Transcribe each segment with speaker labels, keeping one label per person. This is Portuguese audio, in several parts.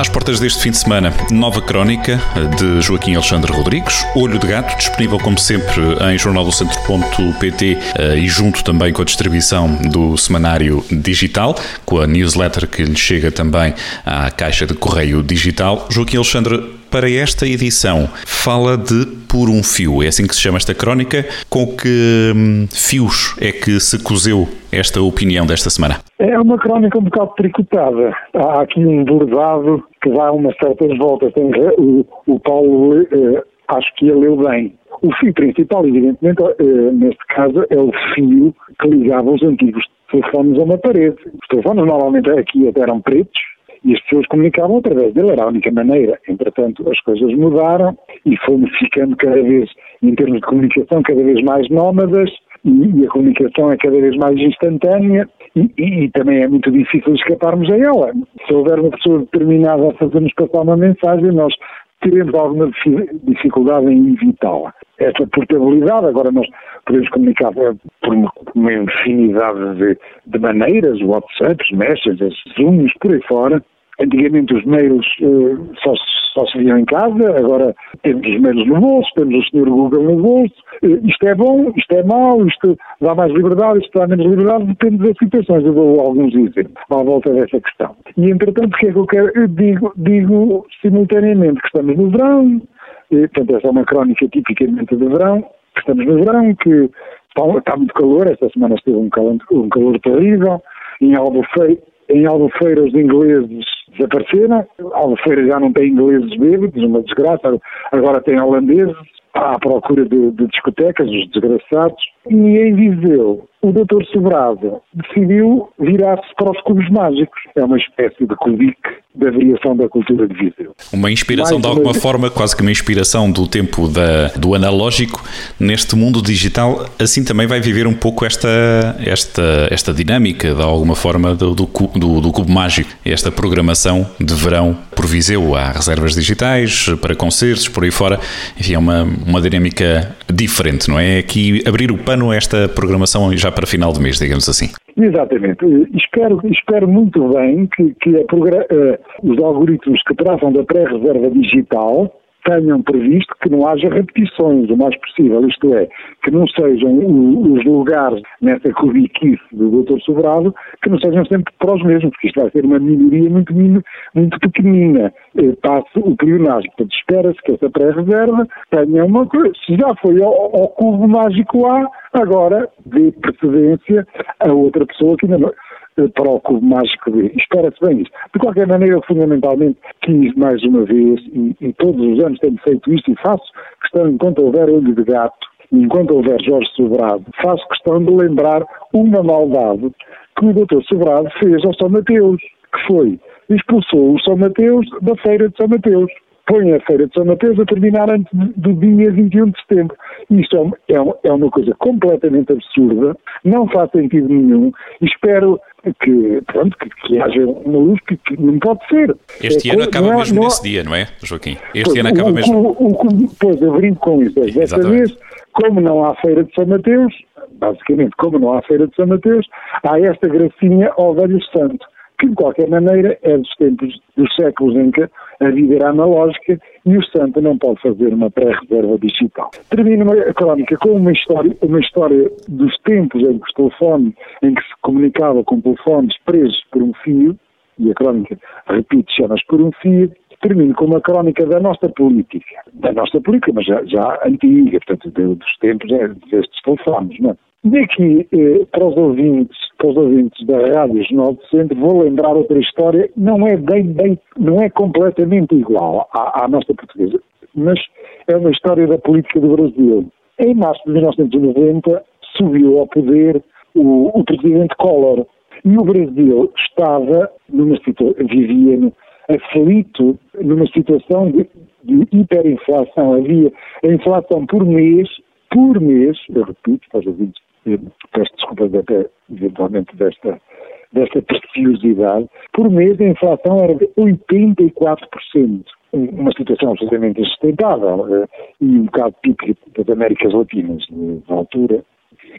Speaker 1: Às portas deste fim de semana, nova crónica de Joaquim Alexandre Rodrigues, Olho de Gato, disponível como sempre em jornaldocentro.pt eh, e junto também com a distribuição do semanário digital, com a newsletter que lhe chega também à caixa de correio digital. Joaquim Alexandre para esta edição fala de Por um Fio. É assim que se chama esta crónica. Com que hum, fios é que se cozeu esta opinião desta semana?
Speaker 2: É uma crónica um bocado tricotada. Há aqui um bordado que dá umas certas voltas. Tem, o, o Paulo, eh, acho que ele leu bem. O fio principal, evidentemente, eh, neste caso, é o fio que ligava os antigos telefones a uma parede. Os telefones normalmente aqui até eram pretos, comunicavam através dele, era a única maneira. Entretanto, as coisas mudaram e fomos ficando cada vez, em termos de comunicação, cada vez mais nómadas e, a comunicação é cada vez mais instantânea e, e, e, também é muito difícil escaparmos a ela. Se houver uma pessoa determinada a fazer-nos passar uma mensagem, nós teremos alguma dificuldade em evitá-la. Essa portabilidade, agora nós podemos comunicar por uma, uma infinidade de, de maneiras, WhatsApps, Messages, Zooms, por aí fora, Antigamente os mails uh, só, só se viam em casa, agora temos os mails no bolso, temos o senhor Google no bolso. Uh, isto é bom, isto é mau, isto dá mais liberdade, isto dá menos liberdade, depende das situações. Eu dou alguns exemplos à volta dessa questão. E entretanto, o que é que eu quero? Eu digo, digo simultaneamente que estamos no verão, e, portanto, essa é uma crónica tipicamente de verão, que estamos no verão, que está, está muito calor, esta semana esteve um calor, um calor terrível, em Albufeira, em Albufeira os ingleses desapareceram. Albufeira já não tem ingleses bêbados, uma desgraça. Agora tem holandeses à procura de, de discotecas, os desgraçados. E em Viseu, o Dr. Sobrado decidiu virar-se para os cubos mágicos. É uma espécie de cubique da variação da cultura de Viseu.
Speaker 1: Uma inspiração Mais de alguma uma... forma, quase que uma inspiração do tempo da, do analógico neste mundo digital, assim também vai viver um pouco esta, esta, esta dinâmica de alguma forma do, do, do, do cubo mágico, esta programação de verão por Viseu. Há reservas digitais para concertos, por aí fora. Enfim, é uma, uma dinâmica diferente, não é? Aqui abrir o pano a esta programação já para final de mês, digamos assim.
Speaker 2: Exatamente. Espero, espero muito bem que, que a, uh, os algoritmos que tratam da pré-reserva digital tenham previsto que não haja repetições o mais possível, isto é, que não sejam os lugares nessa cubiquice do Dr. Sobrado, que não sejam sempre para os mesmos, porque isto vai ser uma minoria muito, muito pequenina. Eh, passe o pleonasmo. Portanto, espera-se que essa pré-reserva tenha uma coisa. Se já foi ao, ao cubo mágico A, agora dê precedência a outra pessoa que ainda não para o cubo mágico B. Espera-se bem isso. De qualquer maneira, eu fundamentalmente quis mais uma vez, e, e todos os anos tenho feito isto e faço questão, enquanto houver olho de gato, enquanto houver Jorge Sobrado, faço questão de lembrar uma maldade que o Dr. Sobrado fez ao São Mateus, que foi, expulsou o São Mateus da Feira de São Mateus põe a Feira de São Mateus a terminar antes do dia 21 de setembro. Isto é, é, é uma coisa completamente absurda, não faz sentido nenhum, e espero que, pronto, que, que haja uma luz que, que, não pode ser.
Speaker 1: Este é, ano acaba mesmo não, nesse dia, não é, Joaquim? Este pois, ano acaba
Speaker 2: o,
Speaker 1: mesmo.
Speaker 2: O, o, pois, eu brinco com isso. Desta vez, como não há Feira de São Mateus, basicamente, como não há Feira de São Mateus, há esta gracinha ao Velho Santo que de qualquer maneira é dos tempos dos séculos em que a vida era analógica e o santo não pode fazer uma pré-reserva digital. Termino a crónica com uma história, uma história dos tempos em que os telefones, em que se comunicava com telefones presos por um fio, e a crónica, repito, chama-se por um fio, termino com uma crónica da nossa política, da nossa política, mas já, já antiga, portanto, dos tempos é, destes telefones, não é? Daqui, eh, para os ouvintes, para os ouvintes da Rádio Jornal do Centro, vou lembrar outra história, não é bem, bem não é completamente igual à, à nossa portuguesa, mas é uma história da política do Brasil. Em março de 1990 subiu ao poder o, o presidente Collor e o Brasil estava numa situação, vivia aflito numa situação de, de hiperinflação. Havia a inflação por mês, por mês, eu repito para os ouvintes peço desculpas até eventualmente desta, desta preciosidade, por mês a inflação era de 84%. uma situação absolutamente insustentável eh, e um bocado típica das Américas Latinas na altura.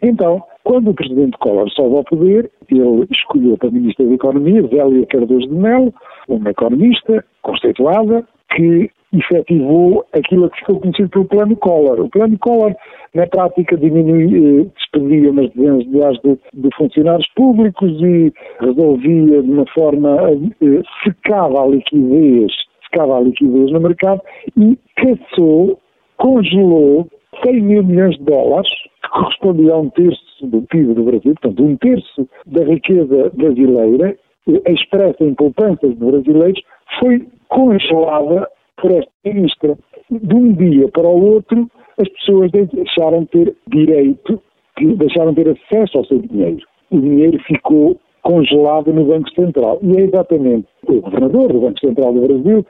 Speaker 2: Então, quando o presidente Collor sobe ao poder, ele escolheu para ministra da Economia Zélia Cardoso de Mello, uma economista conceituada, que efetivou aquilo que ficou conhecido pelo Plano Collor. O Plano Collor, na prática, diminuía, eh, despedia umas dezenas de milhares de, de, funcionários públicos e resolvia de uma forma, eh, secava a liquidez, secava a liquidez no mercado e caçou, congelou 100 mil milhões de dólares, que correspondia a um terço do PIB do Brasil, portanto, um terço da riqueza brasileira, eh, expressa em poupanças de brasileiros, foi congelada por esta ministra. De um dia para o outro, as pessoas deixaram de ter direito, deixaram de ter acesso ao seu dinheiro. O dinheiro ficou congelado no Banco Central. E é exatamente o governador do Banco Central do Brasil,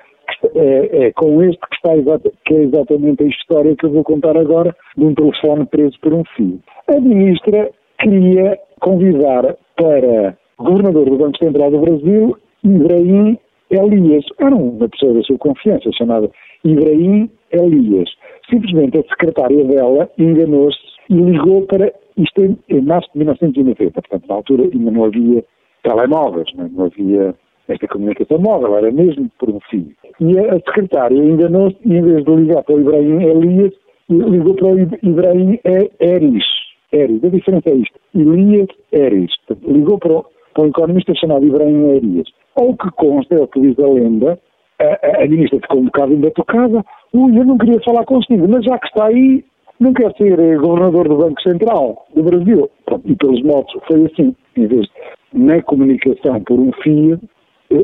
Speaker 2: é, é com este que, está que é exatamente a história que eu vou contar agora, de um telefone preso por um fio. A ministra queria convidar para governador do Banco Central do Brasil Ibrahim Elias. Era uma pessoa da sua confiança chamada Ibrahim Elias. Simplesmente a secretária dela enganou-se e ligou para. Isto em março de 1990, portanto, na altura ainda não havia telemóveis, não, é? não havia esta comunicação móvel, era mesmo por um fio. E a secretária enganou-se e, em vez de ligar para o Ibrahim Elias, ligou para o Ibrahim Eris. Eris. A diferença é isto. Elias Eris. Ligou para o, um economista chamado Ibrahim Elias. Ao que consta, é o que diz a lenda, a, a, ministra ficou um bocado ainda tocada. Ui, eu não queria falar consigo, mas já que está aí, não quer ser eh, governador do Banco Central do Brasil. E pelos modos foi assim. Em vez de, na comunicação por um fio,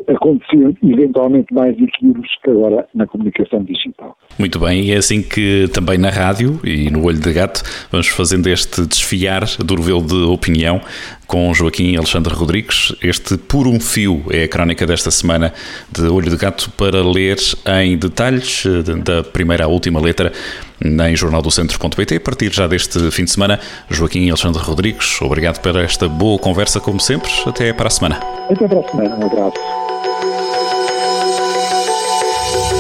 Speaker 2: aconteciam eventualmente mais equívocos que agora na comunicação digital.
Speaker 1: Muito bem, e é assim que também na rádio e no Olho de Gato vamos fazendo este desfiar do novelo de opinião com Joaquim Alexandre Rodrigues. Este Por um Fio é a crónica desta semana de Olho de Gato para ler em detalhes, da primeira à última letra, em jornaldocentro.pt. A partir já deste fim de semana, Joaquim Alexandre Rodrigues, obrigado por esta boa conversa, como sempre. Até para a semana.
Speaker 2: Até para a semana, um abraço.